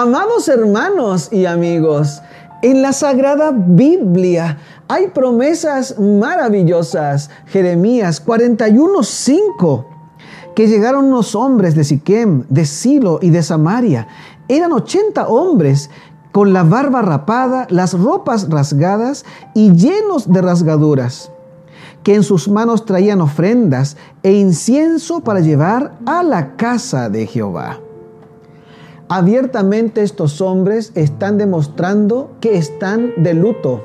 Amados hermanos y amigos, en la Sagrada Biblia hay promesas maravillosas. Jeremías 41:5 que llegaron unos hombres de Siquem, de Silo y de Samaria. Eran 80 hombres con la barba rapada, las ropas rasgadas y llenos de rasgaduras, que en sus manos traían ofrendas e incienso para llevar a la casa de Jehová. Abiertamente estos hombres están demostrando que están de luto,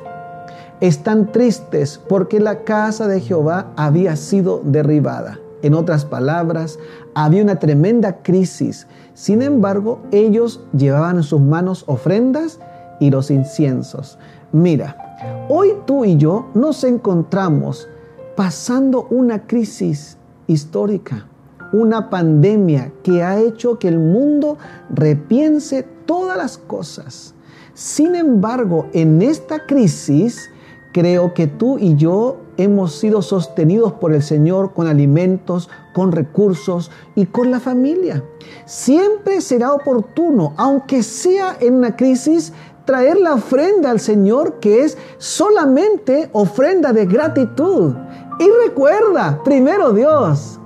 están tristes porque la casa de Jehová había sido derribada. En otras palabras, había una tremenda crisis. Sin embargo, ellos llevaban en sus manos ofrendas y los inciensos. Mira, hoy tú y yo nos encontramos pasando una crisis histórica una pandemia que ha hecho que el mundo repiense todas las cosas. Sin embargo, en esta crisis, creo que tú y yo hemos sido sostenidos por el Señor con alimentos, con recursos y con la familia. Siempre será oportuno, aunque sea en una crisis, traer la ofrenda al Señor que es solamente ofrenda de gratitud. Y recuerda, primero Dios,